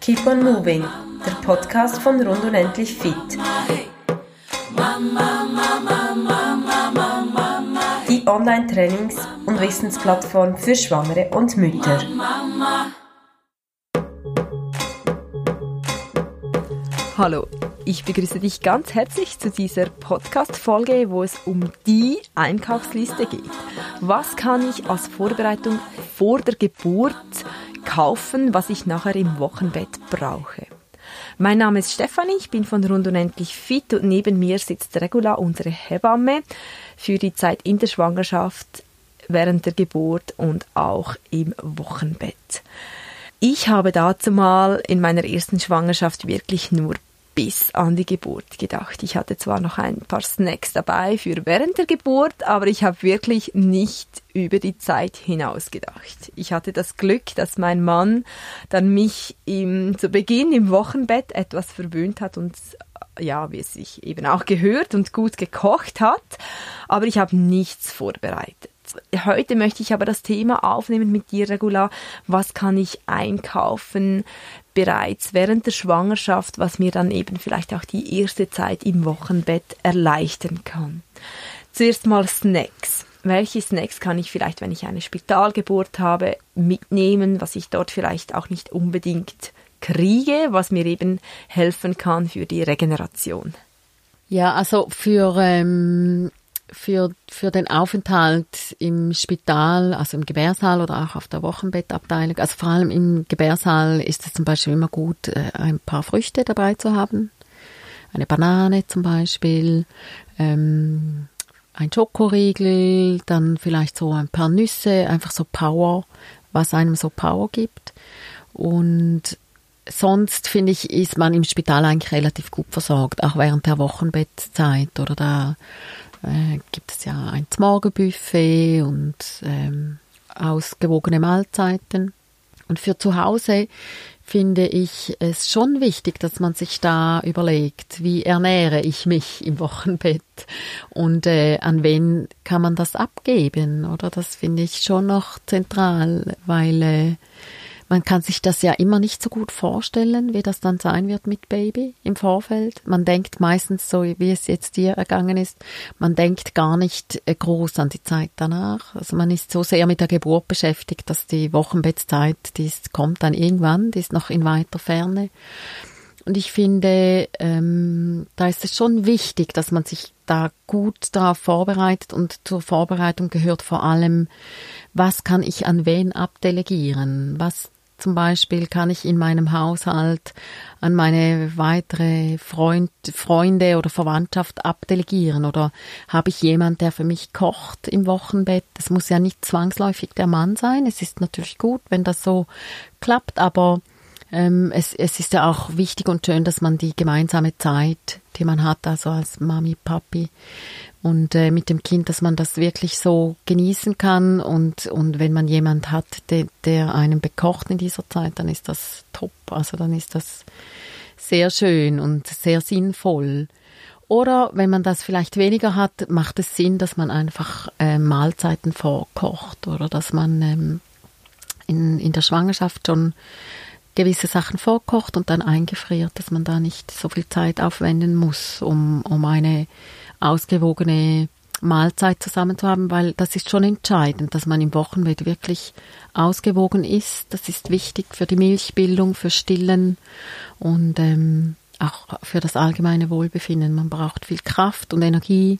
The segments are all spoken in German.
Keep on Moving, der Podcast von Rund und Endlich Fit. Die Online-Trainings- und Wissensplattform für Schwangere und Mütter. Hallo, ich begrüße dich ganz herzlich zu dieser Podcast-Folge, wo es um die Einkaufsliste geht. Was kann ich als Vorbereitung vor der Geburt kaufen, was ich nachher im Wochenbett brauche? Mein Name ist Stefanie, ich bin von Rund und Endlich Fit und neben mir sitzt Regula, unsere Hebamme, für die Zeit in der Schwangerschaft, während der Geburt und auch im Wochenbett. Ich habe dazu mal in meiner ersten Schwangerschaft wirklich nur bis an die Geburt gedacht. Ich hatte zwar noch ein paar Snacks dabei für während der Geburt, aber ich habe wirklich nicht über die Zeit hinaus gedacht. Ich hatte das Glück, dass mein Mann dann mich im, zu Beginn im Wochenbett etwas verwöhnt hat und ja, wie es sich eben auch gehört und gut gekocht hat, aber ich habe nichts vorbereitet. Heute möchte ich aber das Thema aufnehmen mit dir, Regula. Was kann ich einkaufen bereits während der Schwangerschaft, was mir dann eben vielleicht auch die erste Zeit im Wochenbett erleichtern kann? Zuerst mal Snacks. Welche Snacks kann ich vielleicht, wenn ich eine Spitalgeburt habe, mitnehmen, was ich dort vielleicht auch nicht unbedingt kriege, was mir eben helfen kann für die Regeneration? Ja, also für ähm, für, für den Aufenthalt im Spital, also im Gebärsaal oder auch auf der Wochenbettabteilung, also vor allem im Gebärsaal ist es zum Beispiel immer gut, äh, ein paar Früchte dabei zu haben. Eine Banane zum Beispiel, ähm, ein Schokoriegel, dann vielleicht so ein paar Nüsse, einfach so Power, was einem so Power gibt. Und sonst finde ich, ist man im Spital eigentlich relativ gut versorgt, auch während der Wochenbettzeit oder da äh, gibt es ja ein Morgenbuffet und ähm, ausgewogene Mahlzeiten. Und für zu Hause finde ich es schon wichtig, dass man sich da überlegt, wie ernähre ich mich im Wochenbett und äh, an wen kann man das abgeben, oder? Das finde ich schon noch zentral, weil äh, man kann sich das ja immer nicht so gut vorstellen, wie das dann sein wird mit Baby im Vorfeld. Man denkt meistens so, wie es jetzt dir ergangen ist, man denkt gar nicht äh, groß an die Zeit danach. Also man ist so sehr mit der Geburt beschäftigt, dass die Wochenbettzeit, die ist, kommt dann irgendwann, die ist noch in weiter Ferne. Und ich finde, ähm, da ist es schon wichtig, dass man sich da gut darauf vorbereitet und zur Vorbereitung gehört vor allem, was kann ich an wen abdelegieren? Was zum Beispiel kann ich in meinem Haushalt an meine weitere Freund, Freunde oder Verwandtschaft abdelegieren oder habe ich jemand, der für mich kocht im Wochenbett? Es muss ja nicht zwangsläufig der Mann sein. Es ist natürlich gut, wenn das so klappt, aber ähm, es, es ist ja auch wichtig und schön, dass man die gemeinsame Zeit, die man hat, also als Mami, Papi, und äh, mit dem Kind, dass man das wirklich so genießen kann und, und wenn man jemand hat, der, der einen bekocht in dieser Zeit, dann ist das top. Also dann ist das sehr schön und sehr sinnvoll. Oder wenn man das vielleicht weniger hat, macht es Sinn, dass man einfach äh, Mahlzeiten vorkocht oder dass man ähm, in, in der Schwangerschaft schon gewisse Sachen vorkocht und dann eingefriert, dass man da nicht so viel Zeit aufwenden muss, um, um eine ausgewogene Mahlzeit zusammen zu haben, weil das ist schon entscheidend, dass man im Wochenbett wirklich ausgewogen ist. Das ist wichtig für die Milchbildung, für Stillen und ähm, auch für das allgemeine Wohlbefinden. Man braucht viel Kraft und Energie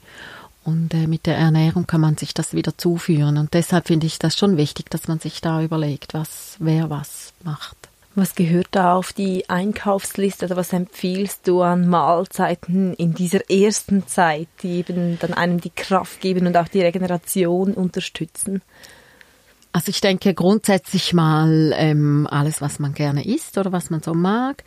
und äh, mit der Ernährung kann man sich das wieder zuführen. Und deshalb finde ich das schon wichtig, dass man sich da überlegt, was wer was macht. Was gehört da auf die Einkaufsliste oder was empfiehlst du an Mahlzeiten in dieser ersten Zeit, die eben dann einem die Kraft geben und auch die Regeneration unterstützen? Also ich denke grundsätzlich mal ähm, alles, was man gerne isst oder was man so mag.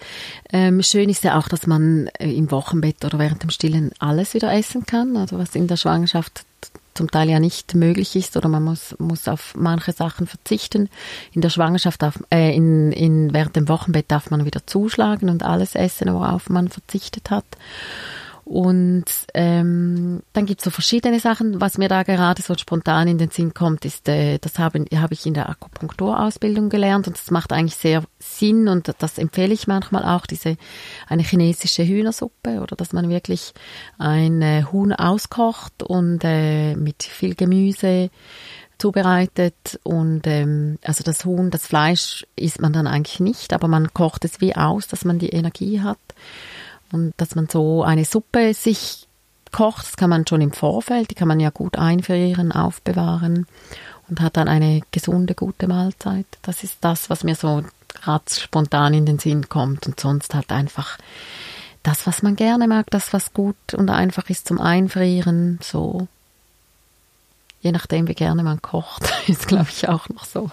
Ähm, schön ist ja auch, dass man äh, im Wochenbett oder während dem Stillen alles wieder essen kann. Also was in der Schwangerschaft zum Teil ja nicht möglich ist oder man muss, muss auf manche Sachen verzichten. In der Schwangerschaft, darf, äh, in, in, während dem Wochenbett darf man wieder zuschlagen und alles essen, worauf man verzichtet hat. Und ähm, dann gibt's so verschiedene Sachen. Was mir da gerade so spontan in den Sinn kommt, ist, äh, das habe hab ich in der Akupunkturausbildung gelernt und das macht eigentlich sehr Sinn und das empfehle ich manchmal auch, diese eine chinesische Hühnersuppe oder dass man wirklich ein äh, Huhn auskocht und äh, mit viel Gemüse zubereitet und ähm, also das Huhn, das Fleisch isst man dann eigentlich nicht, aber man kocht es wie aus, dass man die Energie hat und dass man so eine Suppe sich kocht, das kann man schon im Vorfeld, die kann man ja gut einfrieren, aufbewahren und hat dann eine gesunde, gute Mahlzeit. Das ist das, was mir so gerade spontan in den Sinn kommt und sonst halt einfach das, was man gerne mag, das, was gut und einfach ist zum Einfrieren, so je nachdem, wie gerne man kocht, ist, glaube ich, auch noch so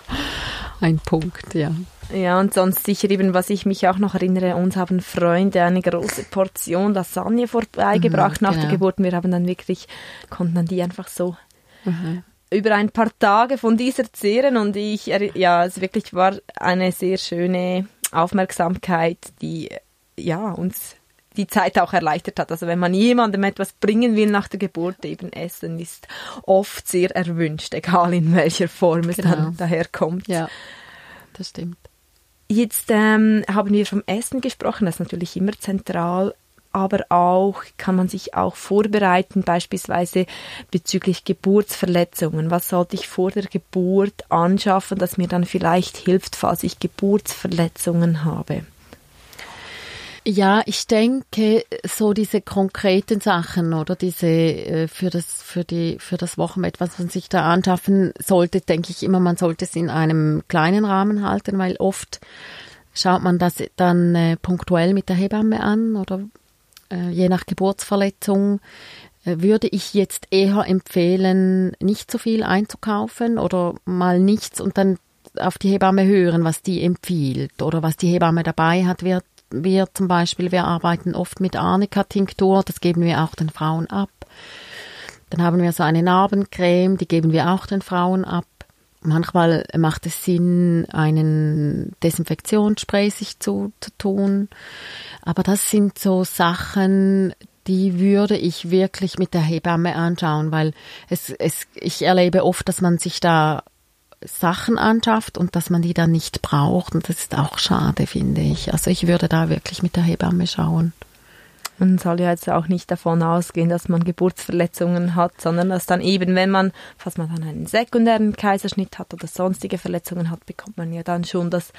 ein Punkt, ja. Ja, und sonst sicher eben, was ich mich auch noch erinnere, uns haben Freunde eine große Portion Lasagne vorbeigebracht mhm, nach genau. der Geburt. Wir haben dann wirklich, konnten dann die einfach so mhm. über ein paar Tage von dieser zehren und ich, ja, es wirklich war eine sehr schöne Aufmerksamkeit, die, ja, uns die Zeit auch erleichtert hat. Also wenn man jemandem etwas bringen will nach der Geburt, eben Essen ist oft sehr erwünscht, egal in welcher Form es genau. dann daherkommt. Ja, das stimmt. Jetzt ähm, haben wir vom Essen gesprochen, das ist natürlich immer zentral, aber auch kann man sich auch vorbereiten, beispielsweise bezüglich Geburtsverletzungen. Was sollte ich vor der Geburt anschaffen, das mir dann vielleicht hilft, falls ich Geburtsverletzungen habe? Ja, ich denke, so diese konkreten Sachen oder? Diese äh, für das für die für das Wochenbett, was man sich da anschaffen sollte, denke ich immer, man sollte es in einem kleinen Rahmen halten, weil oft schaut man das dann äh, punktuell mit der Hebamme an oder? Äh, je nach Geburtsverletzung würde ich jetzt eher empfehlen, nicht so viel einzukaufen oder mal nichts und dann auf die Hebamme hören, was die empfiehlt oder was die Hebamme dabei hat, wird wir zum Beispiel, wir arbeiten oft mit Arnika-Tinktur, das geben wir auch den Frauen ab. Dann haben wir so eine Narbencreme, die geben wir auch den Frauen ab. Manchmal macht es Sinn, einen Desinfektionsspray sich zu, zu tun. Aber das sind so Sachen, die würde ich wirklich mit der Hebamme anschauen, weil es, es, ich erlebe oft, dass man sich da Sachen anschafft und dass man die dann nicht braucht. Und das ist auch schade, finde ich. Also ich würde da wirklich mit der Hebamme schauen. Man soll ja jetzt auch nicht davon ausgehen, dass man Geburtsverletzungen hat, sondern dass dann eben, wenn man, falls man dann einen sekundären Kaiserschnitt hat oder sonstige Verletzungen hat, bekommt man ja dann schon das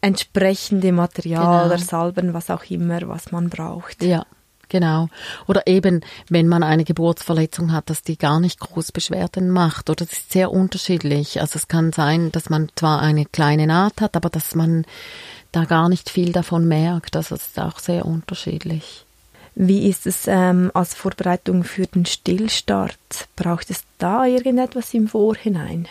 entsprechende Material genau. oder Salben, was auch immer, was man braucht. Ja, Genau. Oder eben, wenn man eine Geburtsverletzung hat, dass die gar nicht groß Beschwerden macht. Oder das ist sehr unterschiedlich. Also es kann sein, dass man zwar eine kleine Naht hat, aber dass man da gar nicht viel davon merkt. Das ist auch sehr unterschiedlich. Wie ist es ähm, als Vorbereitung für den Stillstart? Braucht es da irgendetwas im Vorhinein?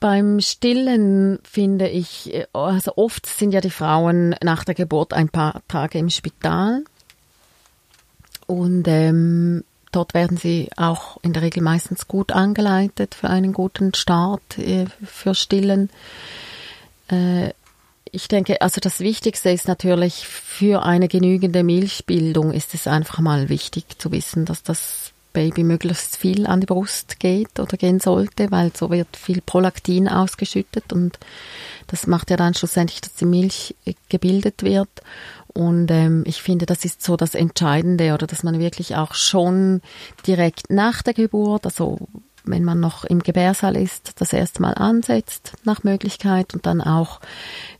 Beim Stillen finde ich, also oft sind ja die Frauen nach der Geburt ein paar Tage im Spital. Und ähm, dort werden sie auch in der Regel meistens gut angeleitet für einen guten Start äh, für Stillen. Äh, ich denke, also das Wichtigste ist natürlich für eine genügende Milchbildung ist es einfach mal wichtig zu wissen, dass das Baby möglichst viel an die Brust geht oder gehen sollte, weil so wird viel Prolaktin ausgeschüttet und das macht ja dann schlussendlich, dass die Milch äh, gebildet wird. Und ähm, ich finde, das ist so das Entscheidende oder dass man wirklich auch schon direkt nach der Geburt, also wenn man noch im Gebärsaal ist, das erste Mal ansetzt nach Möglichkeit und dann auch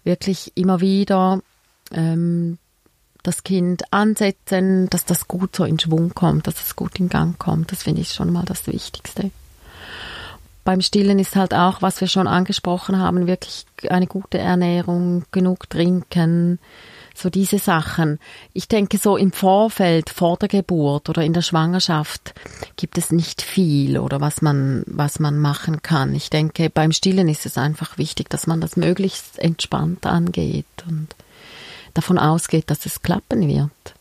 wirklich immer wieder ähm, das Kind ansetzen, dass das gut so in Schwung kommt, dass es gut in Gang kommt. Das finde ich schon mal das Wichtigste. Beim Stillen ist halt auch, was wir schon angesprochen haben, wirklich eine gute Ernährung, genug trinken, so diese Sachen. Ich denke, so im Vorfeld, vor der Geburt oder in der Schwangerschaft gibt es nicht viel oder was man, was man machen kann. Ich denke, beim Stillen ist es einfach wichtig, dass man das möglichst entspannt angeht und davon ausgeht, dass es klappen wird.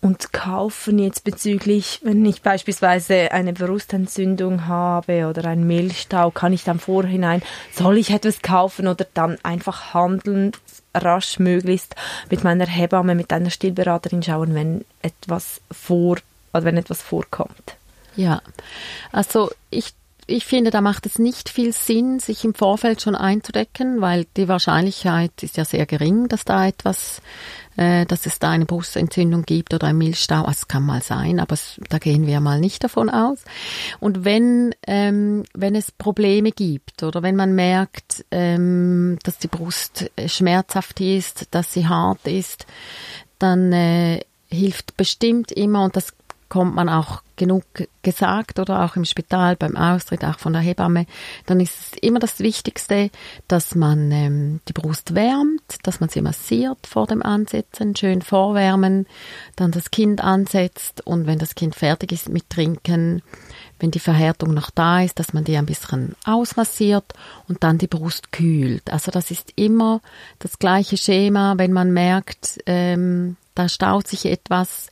und kaufen jetzt bezüglich, wenn ich beispielsweise eine Brustentzündung habe oder einen Milchstau, kann ich dann vorhinein, soll ich etwas kaufen oder dann einfach handeln, rasch möglichst mit meiner Hebamme, mit einer Stillberaterin schauen, wenn etwas vor, oder wenn etwas vorkommt. Ja, also ich ich finde, da macht es nicht viel Sinn, sich im Vorfeld schon einzudecken, weil die Wahrscheinlichkeit ist ja sehr gering, dass da etwas, äh, dass es da eine Brustentzündung gibt oder ein Milchstau. Also es kann mal sein, aber es, da gehen wir mal nicht davon aus. Und wenn ähm, wenn es Probleme gibt oder wenn man merkt, ähm, dass die Brust äh, schmerzhaft ist, dass sie hart ist, dann äh, hilft bestimmt immer und das kommt man auch genug gesagt oder auch im Spital beim Austritt, auch von der Hebamme, dann ist es immer das Wichtigste, dass man ähm, die Brust wärmt, dass man sie massiert vor dem Ansetzen, schön vorwärmen, dann das Kind ansetzt und wenn das Kind fertig ist mit Trinken, wenn die Verhärtung noch da ist, dass man die ein bisschen ausmassiert und dann die Brust kühlt. Also das ist immer das gleiche Schema, wenn man merkt, ähm, da staut sich etwas,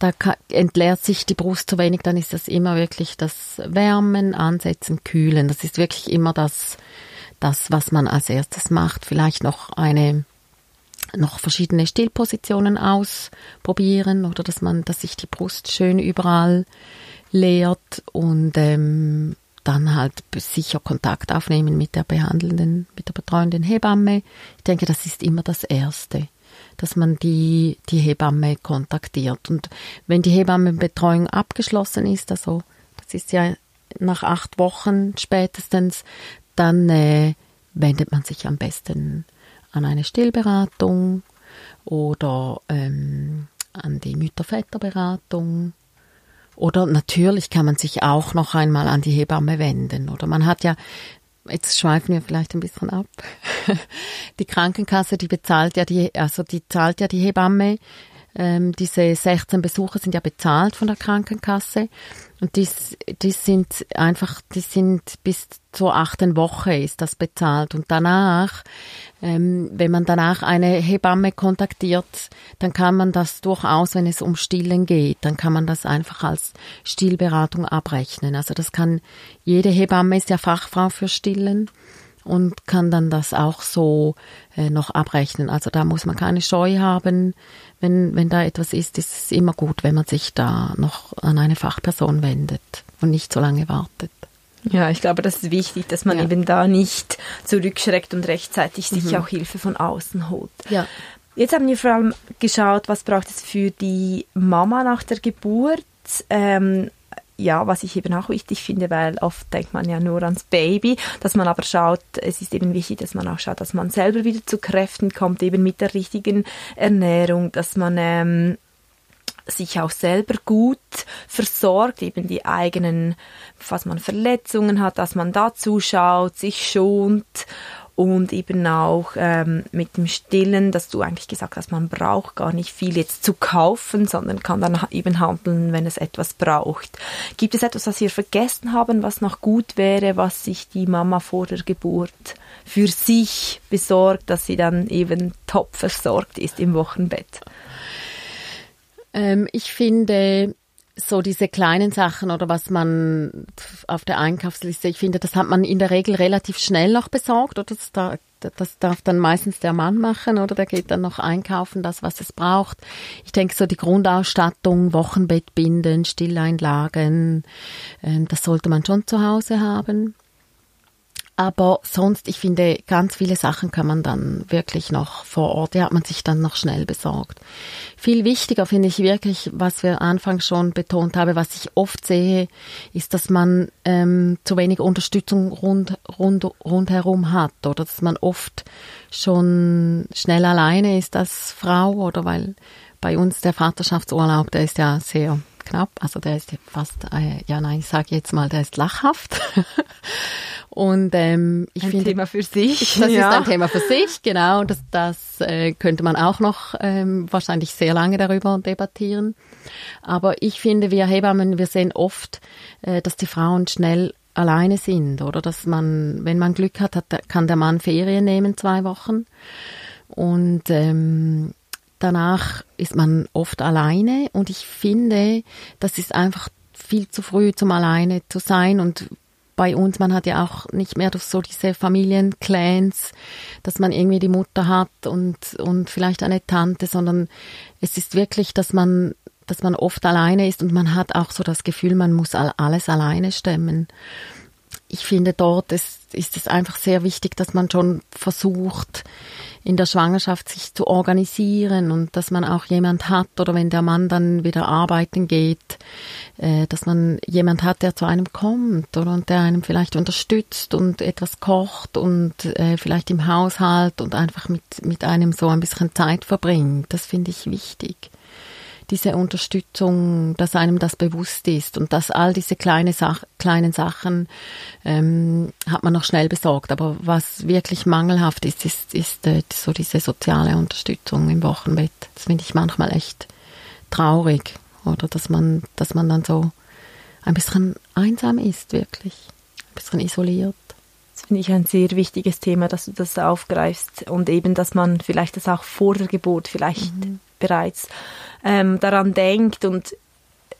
da entleert sich die Brust zu wenig, dann ist das immer wirklich das Wärmen, Ansetzen, Kühlen. Das ist wirklich immer das, das, was man als erstes macht. Vielleicht noch eine, noch verschiedene Stillpositionen ausprobieren oder dass man, dass sich die Brust schön überall leert und ähm, dann halt sicher Kontakt aufnehmen mit der behandelnden, mit der betreuenden Hebamme. Ich denke, das ist immer das Erste dass man die, die Hebamme kontaktiert. Und wenn die Hebammenbetreuung abgeschlossen ist, also das ist ja nach acht Wochen spätestens, dann äh, wendet man sich am besten an eine Stillberatung oder ähm, an die Mütter-Väter-Beratung. Oder natürlich kann man sich auch noch einmal an die Hebamme wenden. Oder man hat ja jetzt schweifen wir vielleicht ein bisschen ab. Die Krankenkasse, die bezahlt ja die, also die zahlt ja die Hebamme. Ähm, diese 16 Besuche sind ja bezahlt von der Krankenkasse. Und die, die sind einfach, die sind bis zur achten Woche ist das bezahlt. Und danach, ähm, wenn man danach eine Hebamme kontaktiert, dann kann man das durchaus, wenn es um Stillen geht, dann kann man das einfach als Stillberatung abrechnen. Also das kann, jede Hebamme ist ja Fachfrau für Stillen und kann dann das auch so äh, noch abrechnen. Also da muss man keine Scheu haben. Wenn, wenn da etwas ist, ist es immer gut, wenn man sich da noch an eine Fachperson wendet und nicht so lange wartet. Ja, ich glaube, das ist wichtig, dass man ja. eben da nicht zurückschreckt und rechtzeitig mhm. sich auch Hilfe von außen holt. Ja. Jetzt haben wir vor allem geschaut, was braucht es für die Mama nach der Geburt. Ähm, ja, was ich eben auch wichtig finde, weil oft denkt man ja nur ans Baby, dass man aber schaut, es ist eben wichtig, dass man auch schaut, dass man selber wieder zu Kräften kommt, eben mit der richtigen Ernährung, dass man ähm, sich auch selber gut versorgt, eben die eigenen, was man Verletzungen hat, dass man da zuschaut, sich schont und eben auch ähm, mit dem Stillen, dass du eigentlich gesagt hast, man braucht gar nicht viel jetzt zu kaufen, sondern kann dann eben handeln, wenn es etwas braucht. Gibt es etwas, was wir vergessen haben, was noch gut wäre, was sich die Mama vor der Geburt für sich besorgt, dass sie dann eben top versorgt ist im Wochenbett? Ähm, ich finde, so diese kleinen Sachen oder was man auf der Einkaufsliste, ich finde, das hat man in der Regel relativ schnell noch besorgt oder das, da, das darf dann meistens der Mann machen oder der geht dann noch einkaufen, das, was es braucht. Ich denke, so die Grundausstattung, Wochenbettbinden, Stilleinlagen, äh, das sollte man schon zu Hause haben. Aber sonst, ich finde, ganz viele Sachen kann man dann wirklich noch vor Ort, die hat man sich dann noch schnell besorgt. Viel wichtiger finde ich wirklich, was wir anfangs schon betont haben, was ich oft sehe, ist, dass man ähm, zu wenig Unterstützung rund, rund, rundherum hat oder dass man oft schon schnell alleine ist als Frau oder weil bei uns der Vaterschaftsurlaub, der ist ja sehr knapp, also der ist fast, äh, ja nein, ich sage jetzt mal, der ist lachhaft. Und ähm, ich ein finde, Thema für sich. Das ja. ist ein Thema für sich, genau. Das, das äh, könnte man auch noch ähm, wahrscheinlich sehr lange darüber debattieren. Aber ich finde, wir Hebammen, wir sehen oft, äh, dass die Frauen schnell alleine sind oder dass man, wenn man Glück hat, hat kann der Mann Ferien nehmen zwei Wochen und ähm, danach ist man oft alleine und ich finde, das ist einfach viel zu früh zum alleine zu sein und bei uns, man hat ja auch nicht mehr so diese Familienclans, dass man irgendwie die Mutter hat und, und vielleicht eine Tante, sondern es ist wirklich, dass man, dass man oft alleine ist und man hat auch so das Gefühl, man muss alles alleine stemmen. Ich finde, dort ist, ist es einfach sehr wichtig, dass man schon versucht, in der Schwangerschaft sich zu organisieren und dass man auch jemand hat oder wenn der Mann dann wieder arbeiten geht, äh, dass man jemand hat, der zu einem kommt oder und der einem vielleicht unterstützt und etwas kocht und äh, vielleicht im Haushalt und einfach mit, mit einem so ein bisschen Zeit verbringt. Das finde ich wichtig diese Unterstützung, dass einem das bewusst ist und dass all diese kleine Sach kleinen Sachen ähm, hat man noch schnell besorgt. Aber was wirklich mangelhaft ist, ist, ist äh, so diese soziale Unterstützung im Wochenbett. Das finde ich manchmal echt traurig. Oder dass man, dass man dann so ein bisschen einsam ist, wirklich. Ein bisschen isoliert. Das finde ich ein sehr wichtiges Thema, dass du das aufgreifst und eben, dass man vielleicht das auch vor der Geburt vielleicht mhm. Bereits ähm, daran denkt und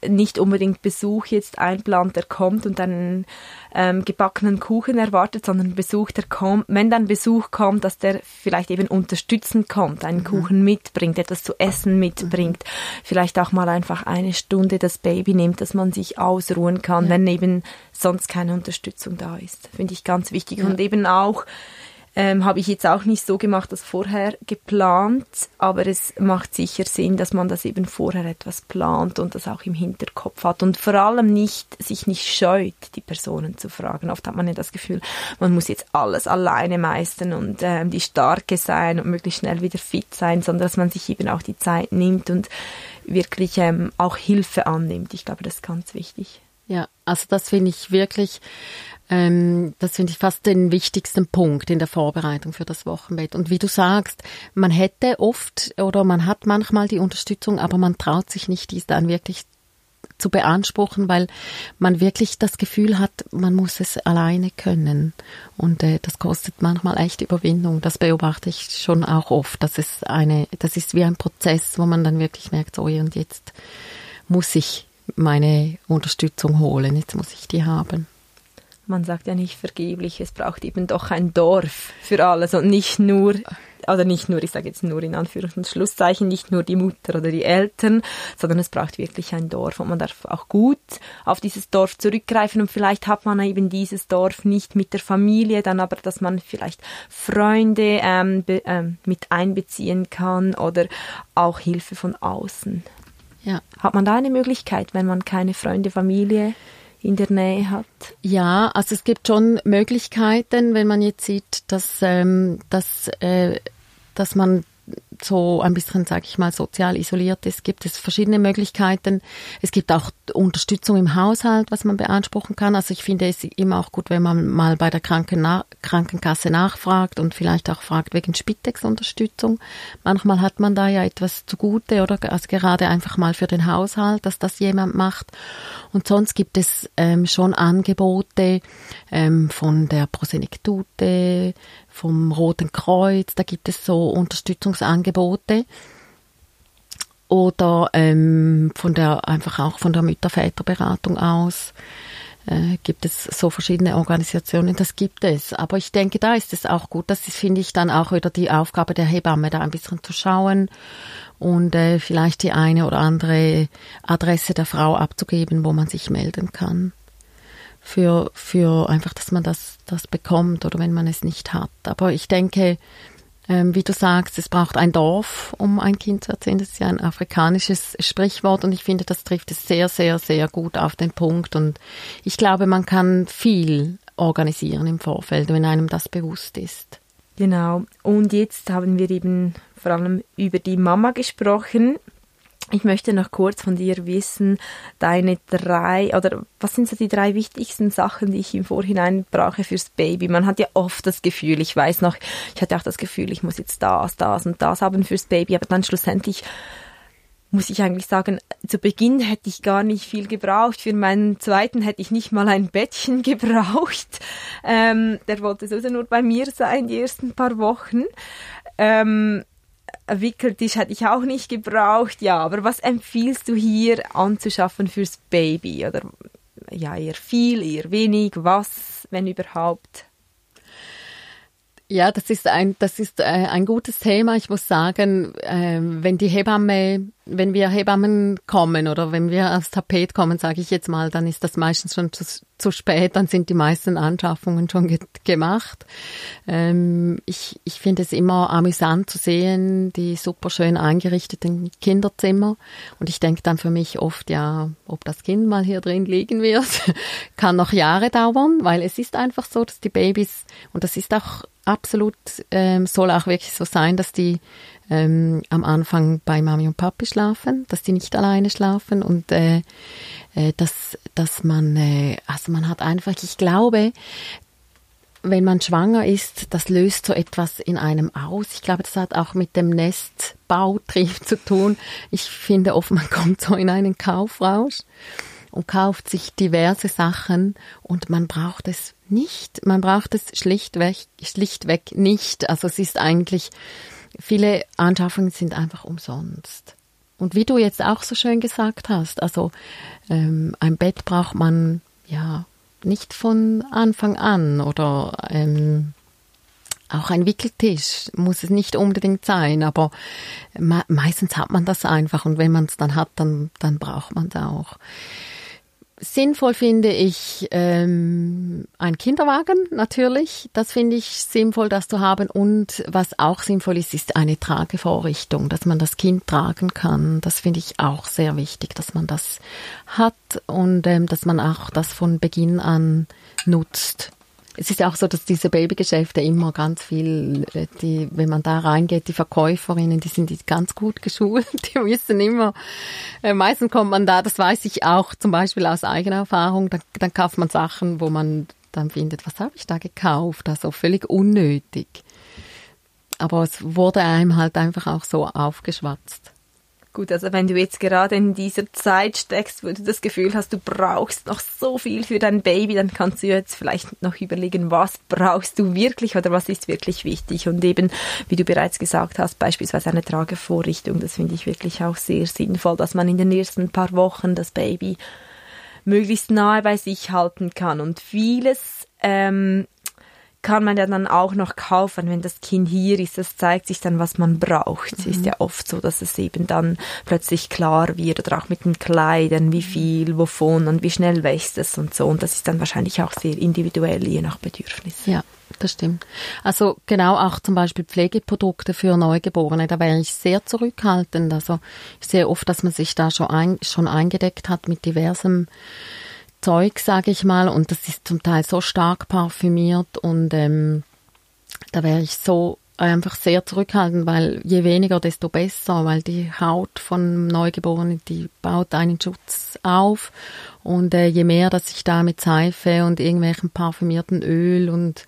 nicht unbedingt Besuch jetzt einplant, der kommt und einen ähm, gebackenen Kuchen erwartet, sondern Besuch, der kommt, wenn dann Besuch kommt, dass der vielleicht eben unterstützend kommt, einen mhm. Kuchen mitbringt, etwas zu essen mitbringt, mhm. vielleicht auch mal einfach eine Stunde das Baby nimmt, dass man sich ausruhen kann, ja. wenn eben sonst keine Unterstützung da ist. Finde ich ganz wichtig. Ja. Und eben auch, ähm, Habe ich jetzt auch nicht so gemacht, das vorher geplant, aber es macht sicher Sinn, dass man das eben vorher etwas plant und das auch im Hinterkopf hat und vor allem nicht sich nicht scheut, die Personen zu fragen. Oft hat man ja das Gefühl, man muss jetzt alles alleine meistern und ähm, die Starke sein und möglichst schnell wieder fit sein, sondern dass man sich eben auch die Zeit nimmt und wirklich ähm, auch Hilfe annimmt. Ich glaube, das ist ganz wichtig. Ja, also das finde ich wirklich ähm, das finde ich fast den wichtigsten Punkt in der Vorbereitung für das Wochenbett. Und wie du sagst, man hätte oft oder man hat manchmal die Unterstützung, aber man traut sich nicht, dies dann wirklich zu beanspruchen, weil man wirklich das Gefühl hat, man muss es alleine können. Und äh, das kostet manchmal echt Überwindung. Das beobachte ich schon auch oft. Das ist eine, das ist wie ein Prozess, wo man dann wirklich merkt, so und jetzt muss ich meine Unterstützung holen, jetzt muss ich die haben man sagt ja nicht vergeblich, es braucht eben doch ein Dorf für alles und nicht nur, oder nicht nur, ich sage jetzt nur in Anführungs- und Schlusszeichen, nicht nur die Mutter oder die Eltern, sondern es braucht wirklich ein Dorf und man darf auch gut auf dieses Dorf zurückgreifen und vielleicht hat man eben dieses Dorf nicht mit der Familie, dann aber, dass man vielleicht Freunde ähm, be, ähm, mit einbeziehen kann oder auch Hilfe von außen. Ja. Hat man da eine Möglichkeit, wenn man keine Freunde, Familie in der Nähe hat? Ja, also es gibt schon Möglichkeiten, wenn man jetzt sieht, dass, ähm, dass, äh, dass man so ein bisschen, sage ich mal, sozial isoliert ist, gibt es verschiedene Möglichkeiten. Es gibt auch Unterstützung im Haushalt, was man beanspruchen kann. Also ich finde es immer auch gut, wenn man mal bei der Kranken Krankenkasse nachfragt und vielleicht auch fragt wegen Spitex-Unterstützung. Manchmal hat man da ja etwas zugute oder also gerade einfach mal für den Haushalt, dass das jemand macht. Und sonst gibt es ähm, schon Angebote ähm, von der Prosenektute, vom Roten Kreuz, da gibt es so Unterstützungsangebote oder ähm, von der einfach auch von der Mütter-Väter-Beratung aus äh, gibt es so verschiedene Organisationen, das gibt es. Aber ich denke, da ist es auch gut. Das ist, finde ich, dann auch wieder die Aufgabe der Hebamme, da ein bisschen zu schauen und äh, vielleicht die eine oder andere Adresse der Frau abzugeben, wo man sich melden kann für, für einfach, dass man das, das bekommt oder wenn man es nicht hat. Aber ich denke, ähm, wie du sagst, es braucht ein Dorf, um ein Kind zu erziehen. Das ist ja ein afrikanisches Sprichwort und ich finde, das trifft es sehr, sehr, sehr gut auf den Punkt. Und ich glaube, man kann viel organisieren im Vorfeld, wenn einem das bewusst ist. Genau. Und jetzt haben wir eben vor allem über die Mama gesprochen. Ich möchte noch kurz von dir wissen, deine drei, oder was sind so die drei wichtigsten Sachen, die ich im Vorhinein brauche fürs Baby? Man hat ja oft das Gefühl, ich weiß noch, ich hatte auch das Gefühl, ich muss jetzt das, das und das haben fürs Baby, aber dann schlussendlich muss ich eigentlich sagen, zu Beginn hätte ich gar nicht viel gebraucht. Für meinen zweiten hätte ich nicht mal ein Bettchen gebraucht. Ähm, der wollte sowieso nur bei mir sein, die ersten paar Wochen. Ähm, Wickeltisch hätte ich auch nicht gebraucht. Ja, aber was empfiehlst du hier anzuschaffen fürs Baby? Oder ja, eher viel, eher wenig, was, wenn überhaupt? Ja, das ist ein, das ist äh, ein gutes Thema. Ich muss sagen, äh, wenn die Hebamme, wenn wir Hebammen kommen oder wenn wir aufs Tapet kommen, sage ich jetzt mal, dann ist das meistens schon zu, zu spät. Dann sind die meisten Anschaffungen schon ge gemacht. Ähm, ich ich finde es immer amüsant zu sehen, die super schön eingerichteten Kinderzimmer. Und ich denke dann für mich oft, ja, ob das Kind mal hier drin liegen wird, kann noch Jahre dauern, weil es ist einfach so, dass die Babys und das ist auch absolut ähm, soll auch wirklich so sein, dass die ähm, am Anfang bei Mami und Papi schlafen, dass die nicht alleine schlafen und äh, äh, dass, dass man, äh, also man hat einfach, ich glaube, wenn man schwanger ist, das löst so etwas in einem aus. Ich glaube, das hat auch mit dem Nestbautrieb zu tun. Ich finde oft, man kommt so in einen Kaufrausch und kauft sich diverse Sachen und man braucht es nicht. Man braucht es schlichtweg, schlichtweg nicht. Also es ist eigentlich, viele Anschaffungen sind einfach umsonst. Und wie du jetzt auch so schön gesagt hast, also ähm, ein Bett braucht man ja nicht von Anfang an oder ähm, auch ein Wickeltisch muss es nicht unbedingt sein, aber me meistens hat man das einfach und wenn man es dann hat, dann, dann braucht man es auch. Sinnvoll finde ich ähm, ein Kinderwagen natürlich. Das finde ich sinnvoll, das zu haben. Und was auch sinnvoll ist, ist eine Tragevorrichtung, dass man das Kind tragen kann. Das finde ich auch sehr wichtig, dass man das hat und ähm, dass man auch das von Beginn an nutzt es ist ja auch so, dass diese Babygeschäfte immer ganz viel, äh, die, wenn man da reingeht, die Verkäuferinnen, die sind ganz gut geschult, die wissen immer, äh, meistens kommt man da, das weiß ich auch zum Beispiel aus eigener Erfahrung, dann, dann kauft man Sachen, wo man dann findet, was habe ich da gekauft, also völlig unnötig. Aber es wurde einem halt einfach auch so aufgeschwatzt. Gut, also wenn du jetzt gerade in dieser Zeit steckst, wo du das Gefühl hast, du brauchst noch so viel für dein Baby, dann kannst du jetzt vielleicht noch überlegen, was brauchst du wirklich oder was ist wirklich wichtig. Und eben, wie du bereits gesagt hast, beispielsweise eine Tragevorrichtung, das finde ich wirklich auch sehr sinnvoll, dass man in den ersten paar Wochen das Baby möglichst nahe bei sich halten kann. Und vieles ähm, kann man ja dann auch noch kaufen, wenn das Kind hier ist. Das zeigt sich dann, was man braucht. Es mhm. ist ja oft so, dass es eben dann plötzlich klar wird oder auch mit den Kleidern, wie viel, wovon und wie schnell wächst es und so. Und das ist dann wahrscheinlich auch sehr individuell, je nach Bedürfnis. Ja, das stimmt. Also genau auch zum Beispiel Pflegeprodukte für Neugeborene, da wäre ich sehr zurückhaltend. Also ich sehe oft, dass man sich da schon, ein, schon eingedeckt hat mit diversem Zeug, sage ich mal, und das ist zum Teil so stark parfümiert und ähm, da wäre ich so einfach sehr zurückhaltend, weil je weniger, desto besser, weil die Haut von Neugeborenen, die baut einen Schutz auf und äh, je mehr, dass ich da mit Seife und irgendwelchen parfümierten Öl und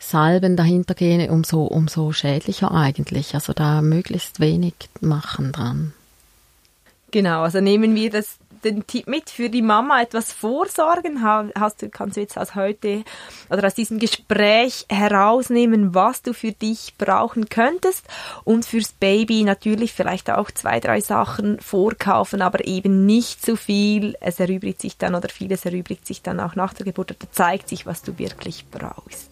Salben dahinter gehe, umso, umso schädlicher eigentlich. Also da möglichst wenig machen dran. Genau, also nehmen wir das den Tipp mit für die Mama etwas vorsorgen? Hast du, kannst du jetzt aus heute oder aus diesem Gespräch herausnehmen, was du für dich brauchen könntest und fürs Baby natürlich vielleicht auch zwei, drei Sachen vorkaufen, aber eben nicht zu viel. Es erübrigt sich dann oder vieles erübrigt sich dann auch nach der Geburt oder zeigt sich, was du wirklich brauchst.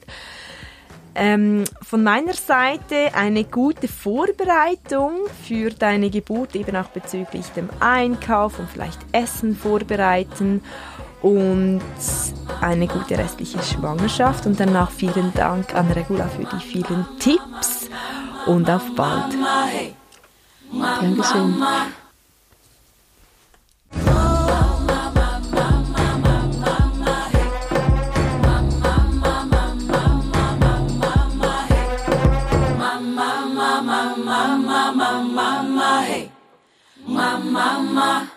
Ähm, von meiner Seite eine gute Vorbereitung für deine Geburt, eben auch bezüglich dem Einkauf und vielleicht Essen vorbereiten und eine gute restliche Schwangerschaft und danach vielen Dank an Regula für die vielen Tipps und auf bald. Dankeschön. mama.